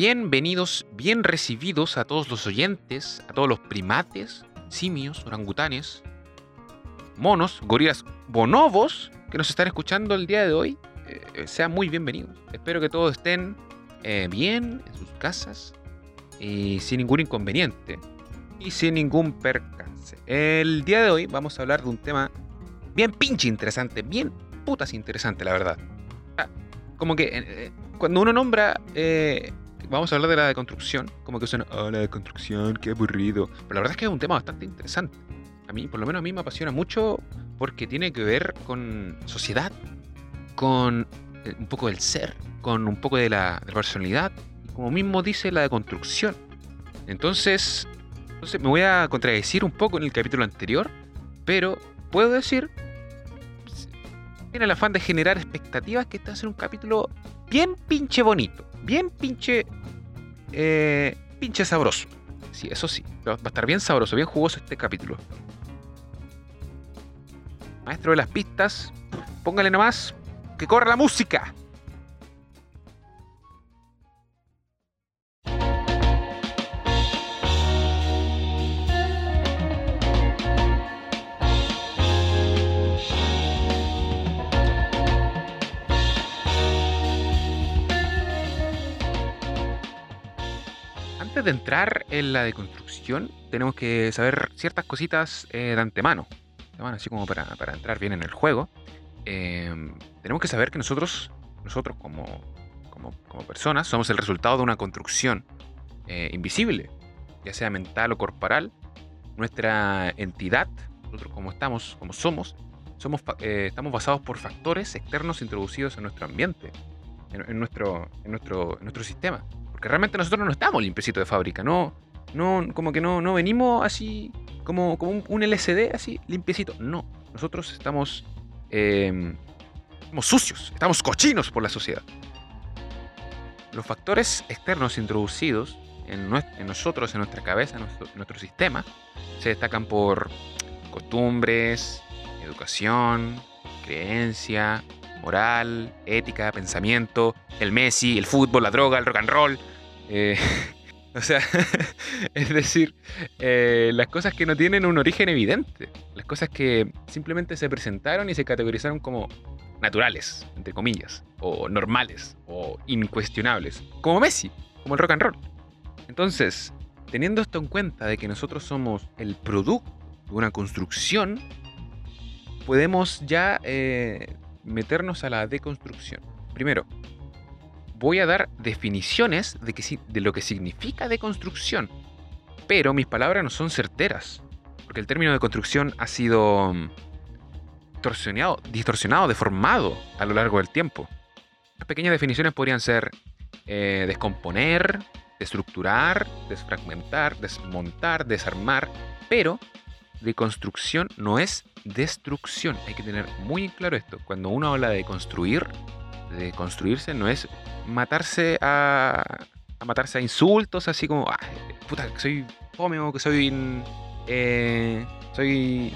Bienvenidos, bien recibidos a todos los oyentes, a todos los primates, simios, orangutanes, monos, gorilas, bonobos que nos están escuchando el día de hoy. Eh, sean muy bienvenidos. Espero que todos estén eh, bien en sus casas y sin ningún inconveniente y sin ningún percance. El día de hoy vamos a hablar de un tema bien pinche interesante, bien putas interesante, la verdad. Ah, como que eh, cuando uno nombra vamos a hablar de la deconstrucción. Como que suena, oh, la deconstrucción, qué aburrido. Pero la verdad es que es un tema bastante interesante. A mí, por lo menos a mí me apasiona mucho porque tiene que ver con sociedad, con eh, un poco del ser, con un poco de la, personalidad, como mismo dice la deconstrucción. Entonces, entonces me voy a contradecir un poco en el capítulo anterior, pero puedo decir, tiene el afán de generar expectativas que a ser un capítulo bien pinche bonito, bien pinche eh, pinche sabroso. Sí, eso sí. Va a estar bien sabroso, bien jugoso este capítulo. Maestro de las pistas, póngale nomás que corra la música. De entrar en la deconstrucción, tenemos que saber ciertas cositas eh, de antemano. Así como para, entrar bien en el juego. Em, tenemos que saber que nosotros, nosotros como, como, personas, somos el resultado de una construcción eh, invisible, ya sea mental o corporal. Nuestra entidad, nosotros como estamos, como somos, somos eh, estamos basados por factores externos introducidos en nuestro ambiente, en, nuestro, en, nuestro, en nuestro sistema. Porque realmente nosotros no estamos limpiecitos de fábrica, no, no, como que no, no venimos así, como, como un, LCD así, limpiecito. No, nosotros estamos, eh, estamos sucios, estamos cochinos por la sociedad. Los factores externos introducidos en, nosotros, en nuestra cabeza, en nuestro, sistema, se destacan por costumbres, educación, creencia, moral, ética, pensamiento, el Messi, el fútbol, la droga, el rock and roll. Eh, o sea, es decir, eh, las cosas que no tienen un origen evidente, las cosas que simplemente se presentaron y se categorizaron como naturales, entre comillas, o normales, o incuestionables, como Messi, como el rock and roll. Entonces, teniendo esto en cuenta de que nosotros somos el producto de una construcción, podemos ya eh, meternos a la deconstrucción. Primero, voy a dar definiciones de, que, de lo que significa deconstrucción, pero mis palabras no son certeras, porque el término de construcción ha sido mm, distorsionado, distorsionado deformado a lo largo del tiempo. Las pequeñas definiciones podrían ser eh, descomponer, destructurar, desfragmentar, desmontar, desarmar, pero deconstrucción no es destrucción. Hay que tener muy claro esto. Cuando uno habla de construir, de construirse, no es matarse a, a matarse a insultos, así como, ah, puta, que soy fome que soy, eh, soy,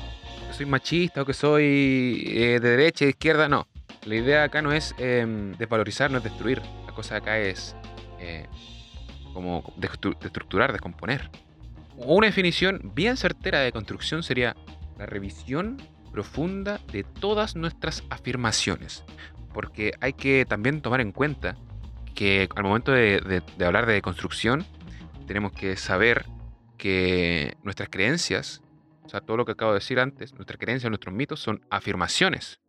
soy machista o que soy eh, de derecha, de izquierda, no. La idea acá no es em, desvalorizar, no es destruir. La cosa acá es eh, como destructurar, descomponer. Una definición bien certera de construcción sería la revisión profunda de todas nuestras afirmaciones. Porque hay que también tomar en cuenta que al momento de, hablar de construcción, tenemos que saber que nuestras creencias, o sea, todo lo que acabo de decir antes, nuestras creencias, nuestros mitos son afirmaciones,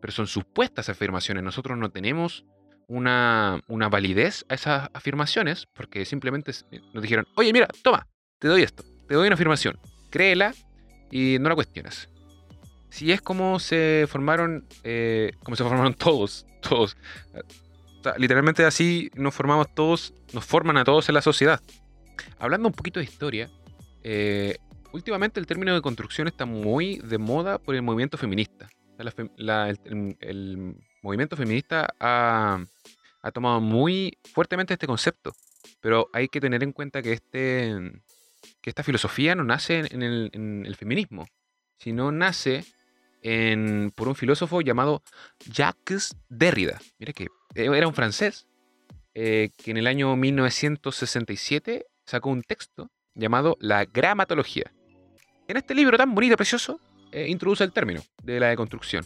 pero son supuestas afirmaciones. Nosotros no tenemos una, una validez a esas afirmaciones porque simplemente nos dijeron, oye, mira, toma, te doy esto, te doy una afirmación, créela y no la cuestiones. Si es como se formaron, eh, como se formaron todos, todos. literalmente así nos formamos todos, nos forman a todos en la sociedad. Hablando un poquito de historia, eh, últimamente el término de construcción está muy de moda por el movimiento feminista. el, movimiento feminista ha, tomado muy fuertemente este concepto, pero hay que tener en cuenta que, este, que esta filosofía no nace en el, feminismo, sino nace por un filósofo llamado Jacques Derrida. Mire que era un francés eh, que en el año 1967 sacó un texto llamado La Gramatología. En este libro tan bonito y precioso, eh, introduce el término de la deconstrucción.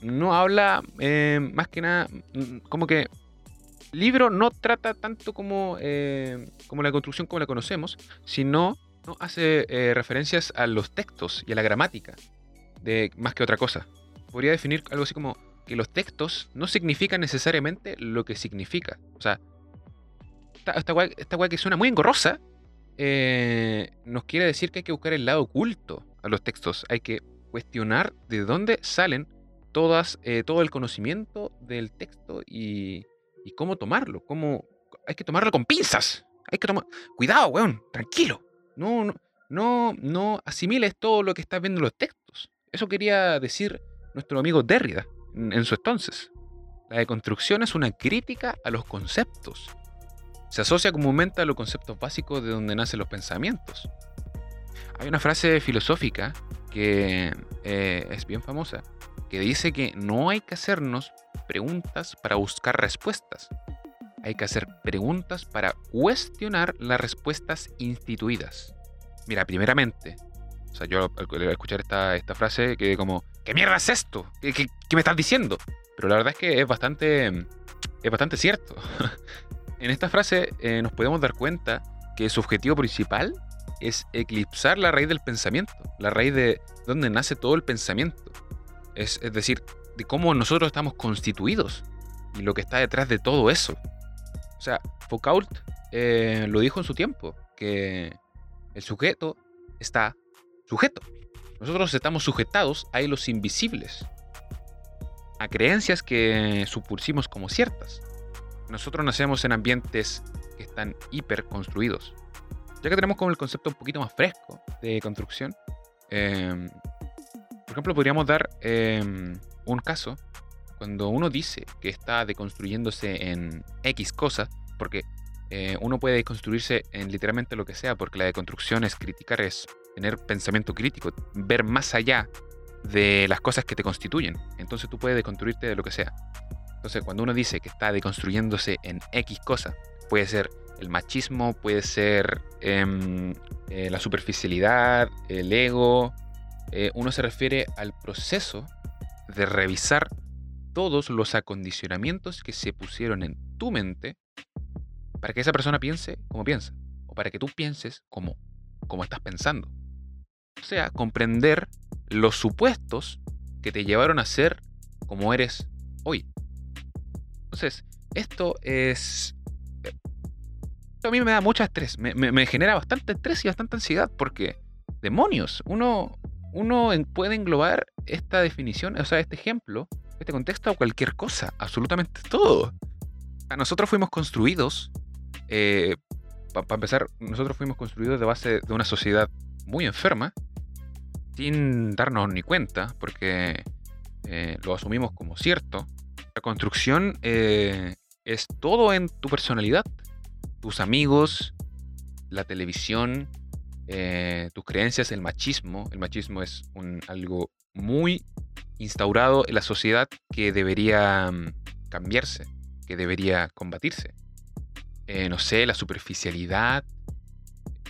No habla eh, más que nada, mm, como que libro no trata tanto como, como la construcción como la conocemos, sino hace referencias a los textos y a la gramática, de, más que otra cosa. Podría definir algo así como que los textos no significan necesariamente lo que significa. O sea, esta, esta, que suena muy engorrosa, eh, nos quiere decir que hay que buscar el lado oculto a los textos. Hay que cuestionar de dónde salen todas, eh, todo el conocimiento del texto y, y cómo tomarlo. Cómo, hay que tomarlo con pinzas. Hay que tomar. Cuidado, weón, tranquilo. No, no, no, asimiles todo lo que estás viendo en los textos. Eso quería decir nuestro amigo Derrida en su entonces. La deconstrucción es una crítica a los conceptos. Se asocia comúnmente a los conceptos básicos de donde nacen los pensamientos. Hay una frase filosófica que eh, es bien famosa, que dice que no hay que hacernos preguntas para buscar respuestas. Hay que hacer preguntas para cuestionar las respuestas instituidas. Mira, primeramente, o sea, yo al escuchar esta, esta frase quedé como, ¿qué mierda es esto? ¿Qué, me estás diciendo? Pero la verdad es que es bastante, es bastante cierto. en esta frase eh, nos podemos dar cuenta que su objetivo principal es eclipsar la raíz del pensamiento, la raíz de donde nace todo el pensamiento. Es, decir, de cómo nosotros estamos constituidos y lo que está detrás de todo eso. O sea, Foucault eh, lo dijo en su tiempo, que el sujeto está sujeto. Nosotros estamos sujetados a hilos invisibles, a creencias que supulsimos como ciertas. Nosotros nacemos en ambientes que están hiper construidos. Ya que tenemos como el concepto un poquito más fresco de construcción, em, por ejemplo, podríamos dar em, un caso cuando uno dice que está deconstruyéndose en X cosas, porque eh, uno puede deconstruirse en literalmente lo que sea, porque la deconstrucción es criticar, es tener pensamiento crítico, ver más allá de las cosas que te constituyen. Entonces tú puedes deconstruirte de lo que sea. Entonces cuando uno dice que está deconstruyéndose en X cosa, puede ser el machismo, puede ser em, eh, la superficialidad, el ego, eh, uno se refiere al proceso de revisar todos los acondicionamientos que se pusieron en tu mente para que esa persona piense como piensa, o para que tú pienses como, como estás pensando. O sea, comprender los supuestos que te llevaron a ser como eres hoy. Entonces, esto es... Esto a mí me da mucho estrés, me, genera bastante estrés y bastante ansiedad porque, demonios, uno, uno puede englobar esta definición, o sea, este ejemplo, este contexto a cualquier cosa, absolutamente todo. nosotros fuimos construidos, eh, para empezar, nosotros fuimos construidos de base de una sociedad muy enferma, sin darnos ni cuenta, porque eh, lo asumimos como cierto. La construcción eh, es todo en tu personalidad, tus amigos, la televisión, eh, tus creencias, el machismo. El machismo es un, algo muy instaurado en la sociedad que debería mm, cambiarse, que debería combatirse. no sé, la superficialidad.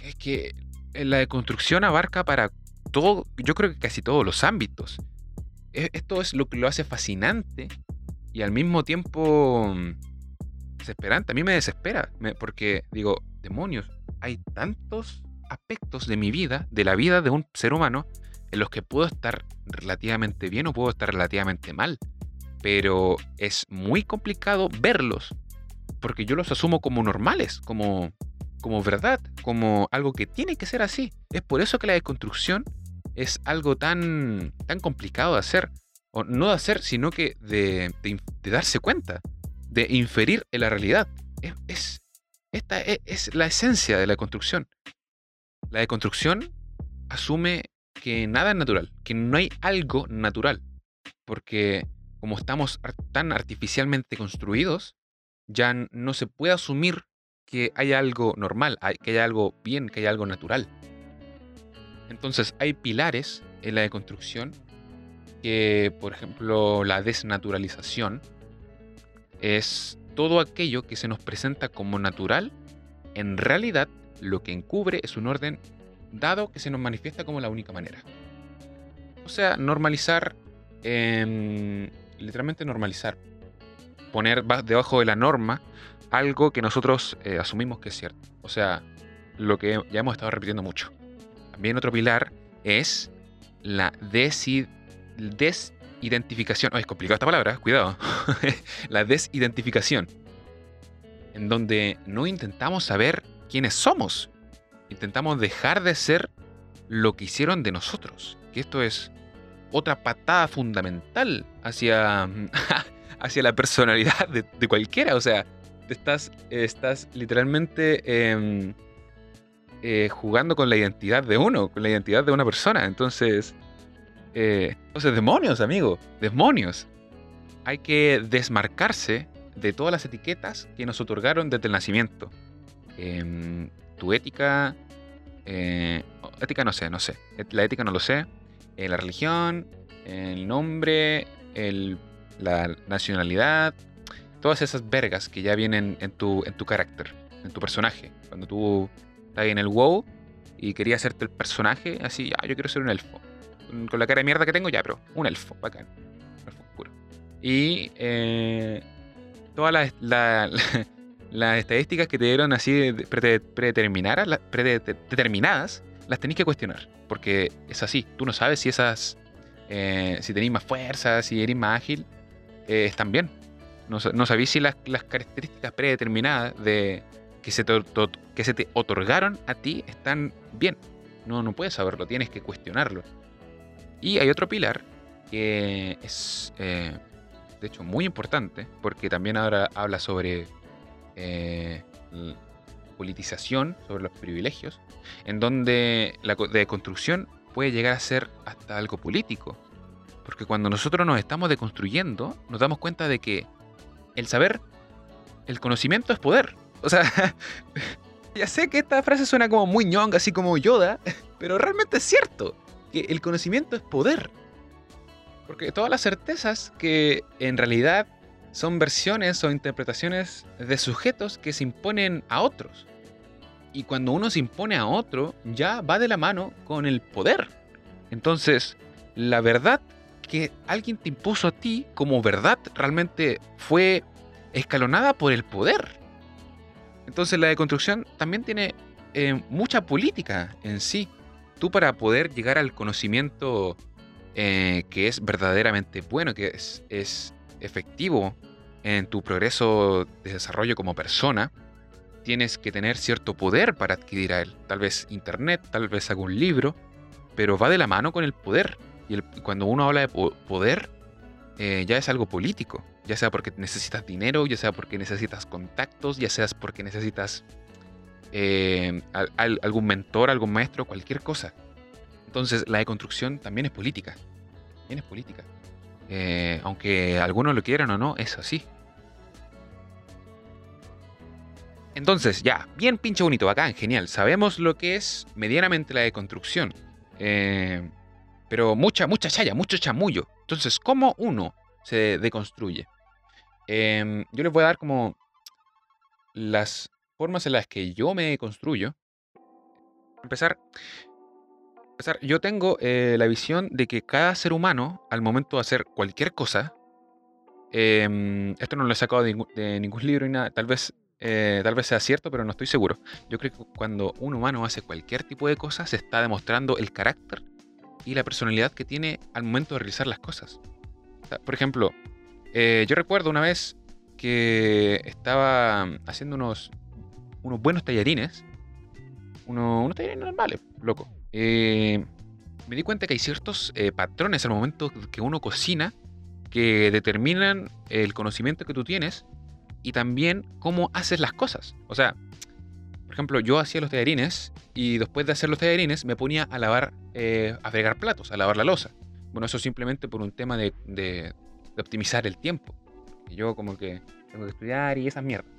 Es que la deconstrucción abarca para todo, yo creo que casi todos los ámbitos. E, esto es lo que lo hace fascinante y al mismo tiempo mm, desesperante. A mí me desespera, porque digo, demonios, hay tantos aspectos de mi vida, de la vida de un ser humano, en los que puedo estar relativamente bien o puedo estar relativamente mal. Pero es muy complicado verlos, porque yo los asumo como normales, como como verdad, como algo que tiene que ser así. Es por eso que la deconstrucción es algo tan, tan complicado de hacer. O no de hacer, sino que de, darse cuenta, de inferir en la realidad. Es, esta es, es, la esencia de la construcción. La deconstrucción asume que nada es natural, que no hay algo natural. Porque como estamos tan artificialmente construidos, ya no se puede asumir que haya algo normal, que haya algo bien, que haya algo natural. Entonces hay pilares en la deconstrucción que, por ejemplo, la desnaturalización es todo aquello que se nos presenta como natural, en realidad lo que encubre es un orden dado que se nos manifiesta como la única manera. O sea, normalizar, em, literalmente normalizar, poner debajo de la norma algo que nosotros eh, asumimos que es cierto. O sea, lo que ya hemos estado repitiendo mucho. También otro pilar es la desidentificación. es complicada esta palabra, cuidado. la desidentificación. En donde no intentamos saber quiénes somos. Intentamos dejar de ser lo que hicieron de nosotros. Que esto es otra patada fundamental hacia, hacia la personalidad de, cualquiera. O sea, estás, estás literalmente em, eh, jugando con la identidad de uno, con la identidad de una persona. Entonces, eh, entonces demonios, amigo, demonios. Hay que desmarcarse de todas las etiquetas que nos otorgaron desde el nacimiento. Em, tu ética, eh, ética no sé, no sé. La ética no lo sé. la religión, el nombre, la nacionalidad, todas esas vergas que ya vienen en tu, en tu carácter, en tu personaje. Cuando tú estás en el WoW y querías hacerte el personaje, así, ya, yo quiero ser un elfo. Con la cara de mierda que tengo, ya, pero un elfo, bacán. Un elfo oscuro. Y eh, todas las, las estadísticas que te dieron así predeterminadas, las tenéis que cuestionar. Porque es así, tú no sabes si esas, eh, si tenéis más fuerza, si eres más ágil, eh, están bien. No, no sabéis si las, las, características predeterminadas de, que, se te, que se te otorgaron a ti están bien. No, no puedes saberlo, tienes que cuestionarlo. Y hay otro pilar que es, eh, de hecho, muy importante, porque también ahora habla sobre eh, politización, sobre los privilegios, en donde la deconstrucción puede llegar a ser hasta algo político. Porque cuando nosotros nos estamos deconstruyendo, nos damos cuenta de que el saber, el conocimiento es poder. O sea, ya sé que esta frase suena como muy ñonga, así como Yoda, pero realmente es cierto, que el conocimiento es poder. Porque todas las certezas que en realidad son versiones o interpretaciones de sujetos que se imponen a otros. Y cuando uno se impone a otro, ya va de la mano con el poder. Entonces, la verdad que alguien te impuso a ti como verdad realmente fue escalonada por el poder. Entonces la deconstrucción también tiene eh, mucha política en sí. Tú para poder llegar al conocimiento eh, que es verdaderamente bueno, que es, es efectivo en tu progreso de desarrollo como persona, tienes que tener cierto poder para adquirir a él. Tal vez internet, tal vez algún libro, pero va de la mano con el poder. Y cuando uno habla de poder, eh, ya es algo político. Ya sea porque necesitas dinero, ya sea porque necesitas contactos, ya sea porque necesitas eh, algún mentor, algún maestro, cualquier cosa. Entonces la deconstrucción también es política. También es política. Eh, aunque algunos lo quieran o no, es así. Entonces, ya, bien pinche bonito, bacán, genial. Sabemos lo que es medianamente la deconstrucción. Eh, pero mucha, mucha chaya, mucho chamullo. Entonces, ¿cómo uno se deconstruye? Em, yo les voy a dar como las formas en las que yo me construyo. Empezar, yo tengo eh, la visión de que cada ser humano, al momento de hacer cualquier cosa, em, esto no lo he sacado de, ningún libro ni tal vez, eh, tal vez sea cierto, pero no estoy seguro. Yo creo que cuando un humano hace cualquier tipo de cosa, se está demostrando el carácter y la personalidad que tiene al momento de realizar las cosas. por ejemplo, eh, yo recuerdo una vez que estaba haciendo unos, unos buenos tallarines, unos, unos tallarines normales, loco. Eh, me di cuenta que hay ciertos eh, patrones al momento que uno cocina que determinan el conocimiento que tú tienes y también cómo haces las cosas. O sea, por ejemplo, yo hacía los tallarines y después de hacer los tallarines me ponía a lavar, eh, a fregar platos, a lavar la losa. Bueno, eso simplemente por un tema de, de, optimizar el tiempo. yo como que tengo que estudiar y esas mierdas.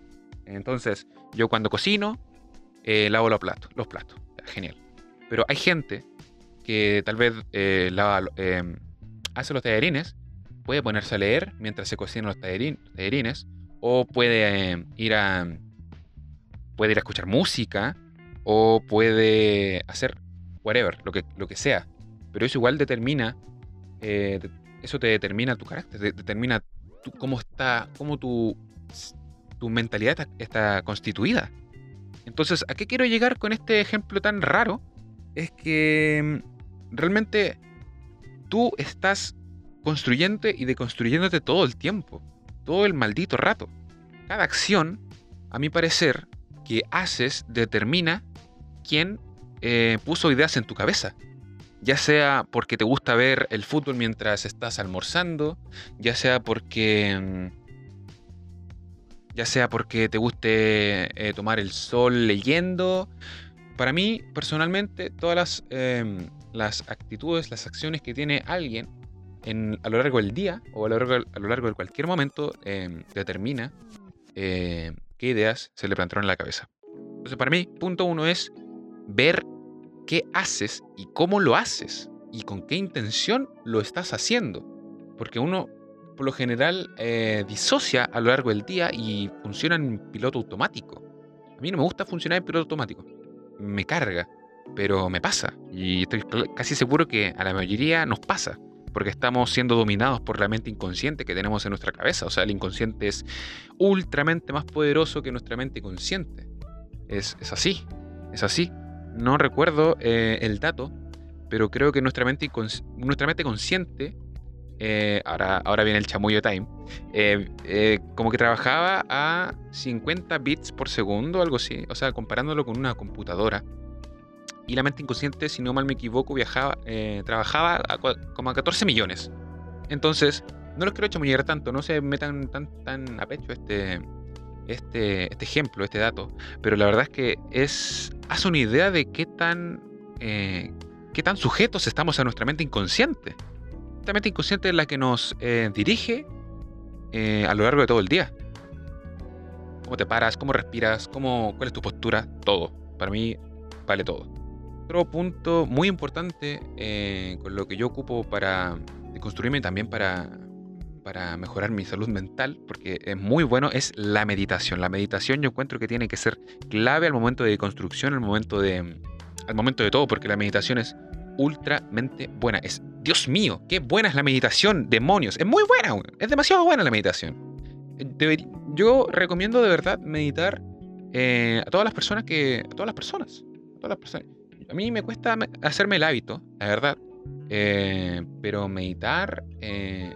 Entonces, yo cuando cocino, eh, lavo los platos. Los platos. Genial. Pero hay gente que tal vez eh, lava, hace los tallarines, puede ponerse a leer mientras se cocinan los tallarines, o puede eh, ir a puede ir a escuchar música o puede hacer whatever, lo que, lo que sea. Pero eso igual determina, eh, eso te determina tu carácter, determina cómo está, cómo tu, tu mentalidad está, constituida. Entonces, ¿a qué quiero llegar con este ejemplo tan raro? Es que mm, realmente tú estás construyendo y deconstruyéndote todo el tiempo, todo el maldito rato. Cada acción, a mi parecer, que haces determina quién eh, puso ideas en tu cabeza. Ya sea porque te gusta ver el fútbol mientras estás almorzando, ya sea porque. Mm, ya sea porque te guste eh, tomar el sol leyendo. Para mí, personalmente, todas las, em, las actitudes, las acciones que tiene alguien en, a lo largo del día o a lo largo, a lo largo de cualquier momento em, determina eh, qué ideas se le plantaron en la cabeza. Entonces, para mí, punto uno es ver qué haces y cómo lo haces y con qué intención lo estás haciendo. Porque uno, por lo general, eh, disocia a lo largo del día y funciona en piloto automático. A mí no me gusta funcionar en piloto automático. Me carga, pero me pasa. Y estoy casi seguro que a la mayoría nos pasa. Porque estamos siendo dominados por la mente inconsciente que tenemos en nuestra cabeza. O sea, el inconsciente es ultramente más poderoso que nuestra mente consciente. Es, es así, es así no recuerdo eh, el dato, pero creo que nuestra mente, nuestra mente consciente, eh, ahora, ahora viene el chamullo time, eh, como que trabajaba a 50 bits por segundo, algo así, o sea, comparándolo con una computadora. Y la mente inconsciente, si no mal me equivoco, viajaba, trabajaba como a 14 millones. Entonces, no los quiero chamullar tanto, no se metan tan, tan a pecho este, este, este ejemplo, este dato, pero la verdad es que es, hace una idea de qué tan, eh, qué tan sujetos estamos a nuestra mente inconsciente. Esta mente inconsciente es la que nos eh, dirige eh, a lo largo de todo el día. Cómo te paras, cómo respiras, cómo, cuál es tu postura, todo. Para mí vale todo. Otro punto muy importante con lo que yo ocupo para construirme también para, para mejorar mi salud mental, porque es muy bueno, es la meditación. La meditación yo encuentro que tiene que ser clave al momento de construcción, al momento de, al momento de todo, porque la meditación es ultramente buena. Es, Dios mío, qué buena es la meditación, demonios. Es muy buena, es demasiado buena la meditación. yo recomiendo de verdad meditar eh, a todas las personas que, a todas las personas, a todas las personas. A mí me cuesta hacerme el hábito, la verdad. Eh, pero meditar eh,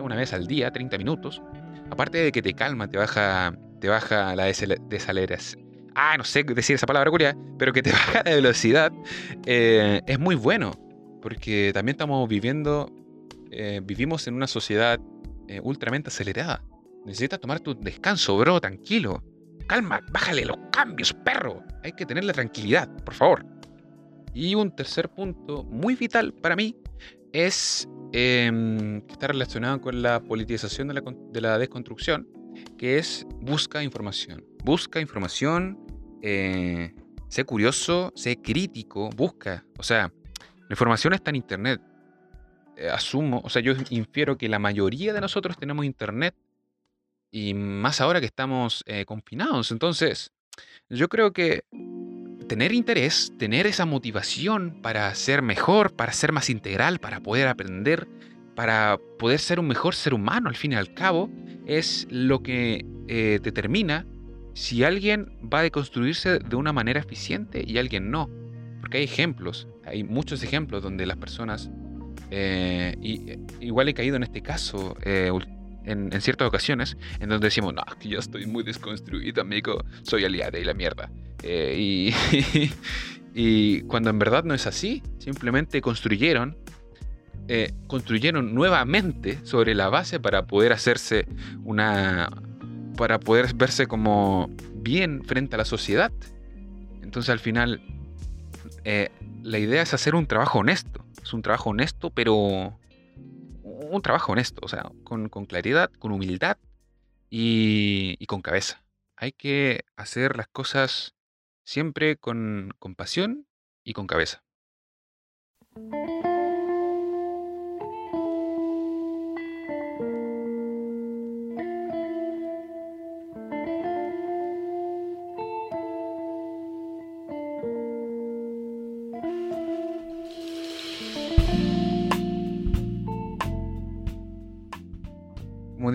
una vez al día, 30 minutos. Aparte de que te calma, te baja, te baja la desaceleración. Ah, no sé decir esa palabra curia, pero que te baja la velocidad, eh, es muy bueno. Porque también estamos viviendo, eh, vivimos en una sociedad eh, ultramente acelerada. Necesitas tomar tu descanso, bro, tranquilo. Calma, bájale los cambios, perro. Hay que tener la tranquilidad, por favor. Y un tercer punto muy vital para mí es Em, que está relacionado con la politización de la, desconstrucción, que es busca información. Busca información, eh, sé curioso, sé crítico, busca. O sea, la información está en Internet. Eh, asumo, o sea, yo infiero que la mayoría de nosotros tenemos Internet y más ahora que estamos eh, confinados. Entonces, yo creo que tener interés, tener esa motivación para ser mejor, para ser más integral, para poder aprender, para poder ser un mejor ser humano al fin y al cabo, es lo que determina si alguien va a deconstruirse de una manera eficiente y alguien no. Porque hay ejemplos, hay muchos ejemplos donde las personas, eh, igual he caído en este caso, eh, en, ciertas ocasiones, en donde decimos, no, que yo estoy muy desconstruido, amigo, soy aliado y la mierda. Eh, y, y cuando en verdad no es así, simplemente construyeron, eh, construyeron nuevamente sobre la base para poder hacerse una, para poder verse como bien frente a la sociedad. Entonces al final, eh, la idea es hacer un trabajo honesto. Es un trabajo honesto, pero un trabajo honesto, o sea, con, claridad, con humildad y, con cabeza. Hay que hacer las cosas siempre con, con pasión y con cabeza.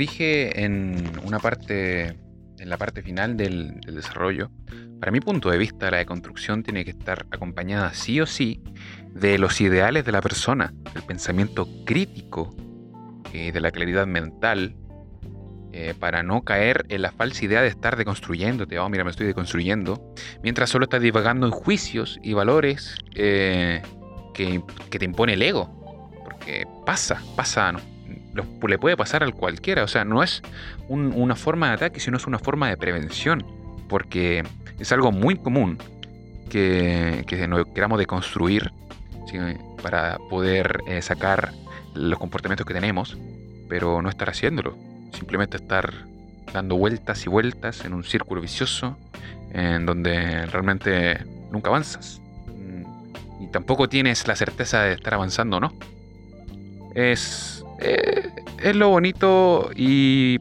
Dije en una parte, en la parte final del, desarrollo, para mi punto de vista la deconstrucción tiene que estar acompañada sí o sí de los ideales de la persona, del pensamiento crítico, eh, de la claridad mental, eh, para no caer en la falsa idea de estar deconstruyéndote, oh mira me estoy deconstruyendo, mientras solo estás divagando en juicios y valores eh, que, te impone el ego. Porque pasa, pasa, le puede pasar al cualquiera, o sea, no es una forma de ataque, sino es una forma de prevención, porque es algo muy común que, que nos queramos deconstruir para poder eh, sacar los comportamientos que tenemos, pero no estar haciéndolo simplemente estar dando vueltas y vueltas en un círculo vicioso en donde realmente nunca avanzas. Mm, y tampoco tienes la certeza de estar avanzando o no. Es, eh, es lo bonito y,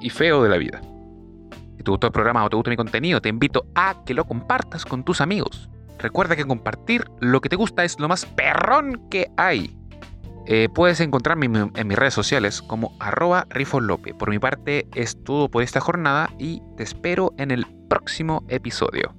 y feo de la vida. Si te gustó el programa o te gusta mi contenido, te invito a que lo compartas con tus amigos. Recuerda que compartir lo que te gusta es lo más perrón que hay. Eh, puedes encontrarme en, mis redes sociales como arroba rifolope. Por mi parte es todo por esta jornada y te espero en el próximo episodio.